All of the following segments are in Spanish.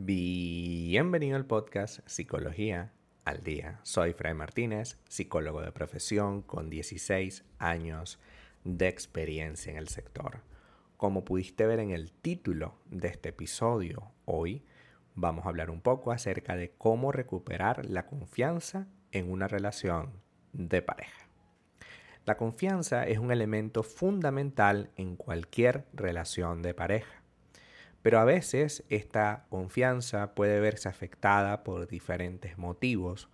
Bienvenido al podcast Psicología al Día. Soy Fray Martínez, psicólogo de profesión con 16 años de experiencia en el sector. Como pudiste ver en el título de este episodio, hoy vamos a hablar un poco acerca de cómo recuperar la confianza en una relación de pareja. La confianza es un elemento fundamental en cualquier relación de pareja. Pero a veces esta confianza puede verse afectada por diferentes motivos,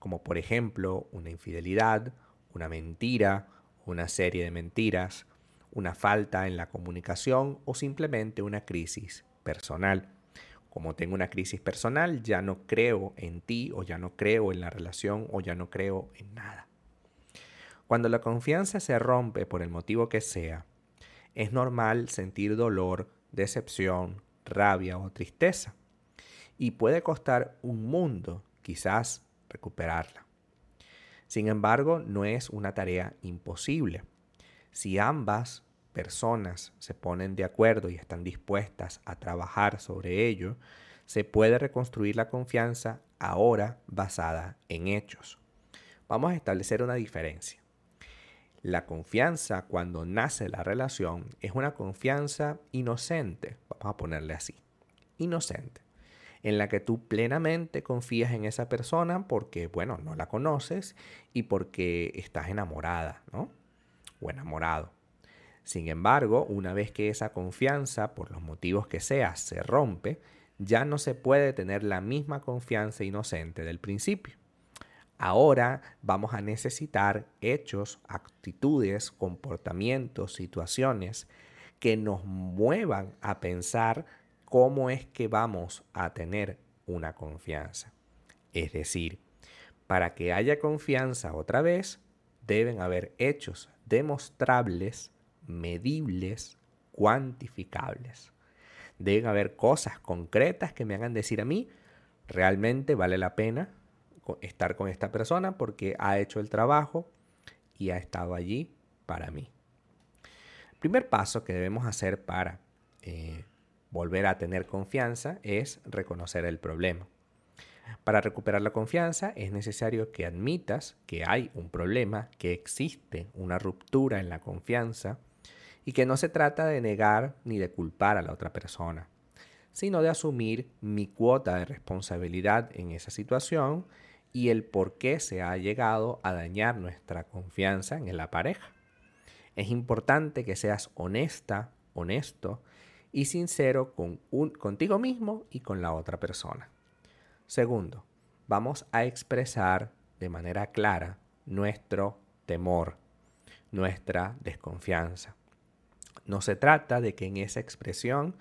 como por ejemplo una infidelidad, una mentira, una serie de mentiras, una falta en la comunicación o simplemente una crisis personal. Como tengo una crisis personal, ya no creo en ti o ya no creo en la relación o ya no creo en nada. Cuando la confianza se rompe por el motivo que sea, es normal sentir dolor, decepción, rabia o tristeza. Y puede costar un mundo, quizás, recuperarla. Sin embargo, no es una tarea imposible. Si ambas personas se ponen de acuerdo y están dispuestas a trabajar sobre ello, se puede reconstruir la confianza ahora basada en hechos. Vamos a establecer una diferencia. La confianza cuando nace la relación es una confianza inocente, vamos a ponerle así, inocente, en la que tú plenamente confías en esa persona porque, bueno, no la conoces y porque estás enamorada, ¿no? O enamorado. Sin embargo, una vez que esa confianza, por los motivos que sea, se rompe, ya no se puede tener la misma confianza inocente del principio. Ahora vamos a necesitar hechos, actitudes, comportamientos, situaciones que nos muevan a pensar cómo es que vamos a tener una confianza. Es decir, para que haya confianza otra vez, deben haber hechos demostrables, medibles, cuantificables. Deben haber cosas concretas que me hagan decir a mí, realmente vale la pena estar con esta persona porque ha hecho el trabajo y ha estado allí para mí. El primer paso que debemos hacer para eh, volver a tener confianza es reconocer el problema. Para recuperar la confianza es necesario que admitas que hay un problema, que existe una ruptura en la confianza y que no se trata de negar ni de culpar a la otra persona, sino de asumir mi cuota de responsabilidad en esa situación y el por qué se ha llegado a dañar nuestra confianza en la pareja. Es importante que seas honesta, honesto y sincero con contigo mismo y con la otra persona. Segundo, vamos a expresar de manera clara nuestro temor, nuestra desconfianza. No se trata de que en esa expresión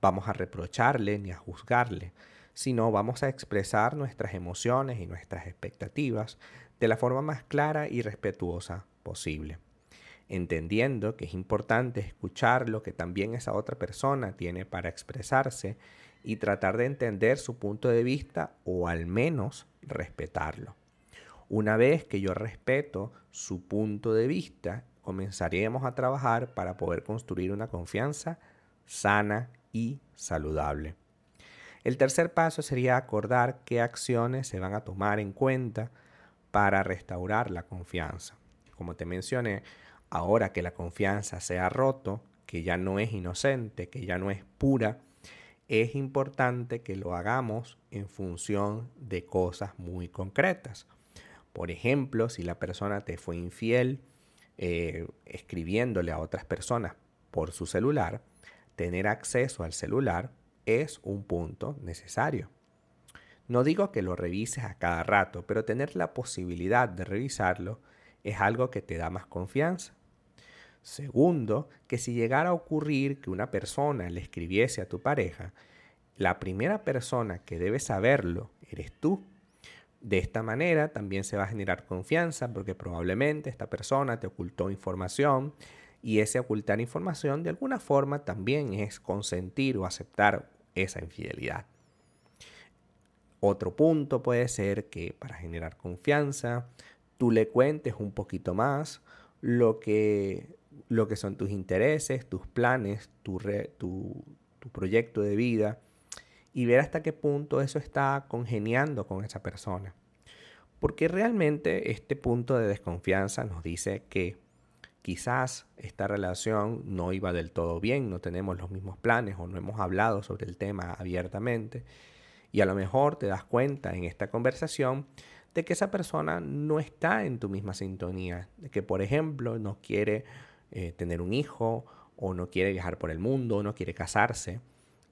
vamos a reprocharle ni a juzgarle, sino vamos a expresar nuestras emociones y nuestras expectativas de la forma más clara y respetuosa posible, entendiendo que es importante escuchar lo que también esa otra persona tiene para expresarse y tratar de entender su punto de vista o al menos respetarlo. Una vez que yo respeto su punto de vista, comenzaremos a trabajar para poder construir una confianza sana y saludable. El tercer paso sería acordar qué acciones se van a tomar en cuenta para restaurar la confianza. Como te mencioné, ahora que la confianza se ha roto, que ya no es inocente, que ya no es pura, es importante que lo hagamos en función de cosas muy concretas. Por ejemplo, si la persona te fue infiel eh, escribiéndole a otras personas por su celular, tener acceso al celular es un punto necesario. No digo que lo revises a cada rato, pero tener la posibilidad de revisarlo es algo que te da más confianza. Segundo, que si llegara a ocurrir que una persona le escribiese a tu pareja, la primera persona que debe saberlo eres tú. De esta manera también se va a generar confianza porque probablemente esta persona te ocultó información y ese ocultar información de alguna forma también es consentir o aceptar esa infidelidad. Otro punto puede ser que para generar confianza, tú le cuentes un poquito más lo que, lo que son tus intereses, tus planes, tu, tu, tu proyecto de vida y ver hasta qué punto eso está congeniando con esa persona. Porque realmente este punto de desconfianza nos dice que quizás esta relación no iba del todo bien, no tenemos los mismos planes o no hemos hablado sobre el tema abiertamente. Y a lo mejor te das cuenta en esta conversación de que esa persona no está en tu misma sintonía, de que por ejemplo no quiere eh, tener un hijo o no quiere viajar por el mundo, o no quiere casarse.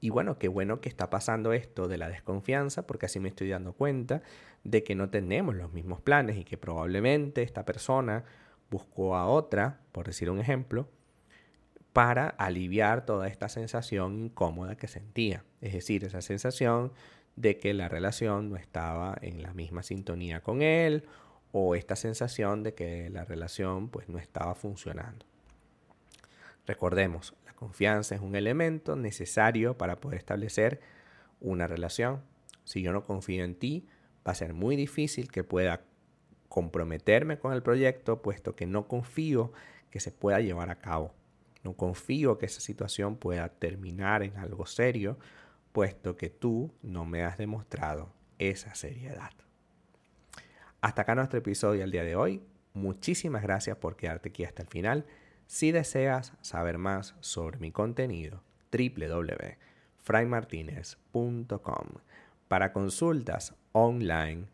Y bueno, qué bueno que está pasando esto de la desconfianza, porque así me estoy dando cuenta de que no tenemos los mismos planes y que probablemente esta persona buscó a otra, por decir un ejemplo, para aliviar toda esta sensación incómoda que sentía. Es decir, esa sensación de que la relación no estaba en la misma sintonía con él o esta sensación de que la relación pues no estaba funcionando. Recordemos, la confianza es un elemento necesario para poder establecer una relación. Si yo no confío en ti, va a ser muy difícil que pueda comprometerme con el proyecto, puesto que no confío que se pueda llevar a cabo. No confío que esa situación pueda terminar en algo serio, puesto que tú no me has demostrado esa seriedad. Hasta acá nuestro episodio el día de hoy. Muchísimas gracias por quedarte aquí hasta el final. Si deseas saber más sobre mi contenido, www.fraymartinez.com. Para consultas online,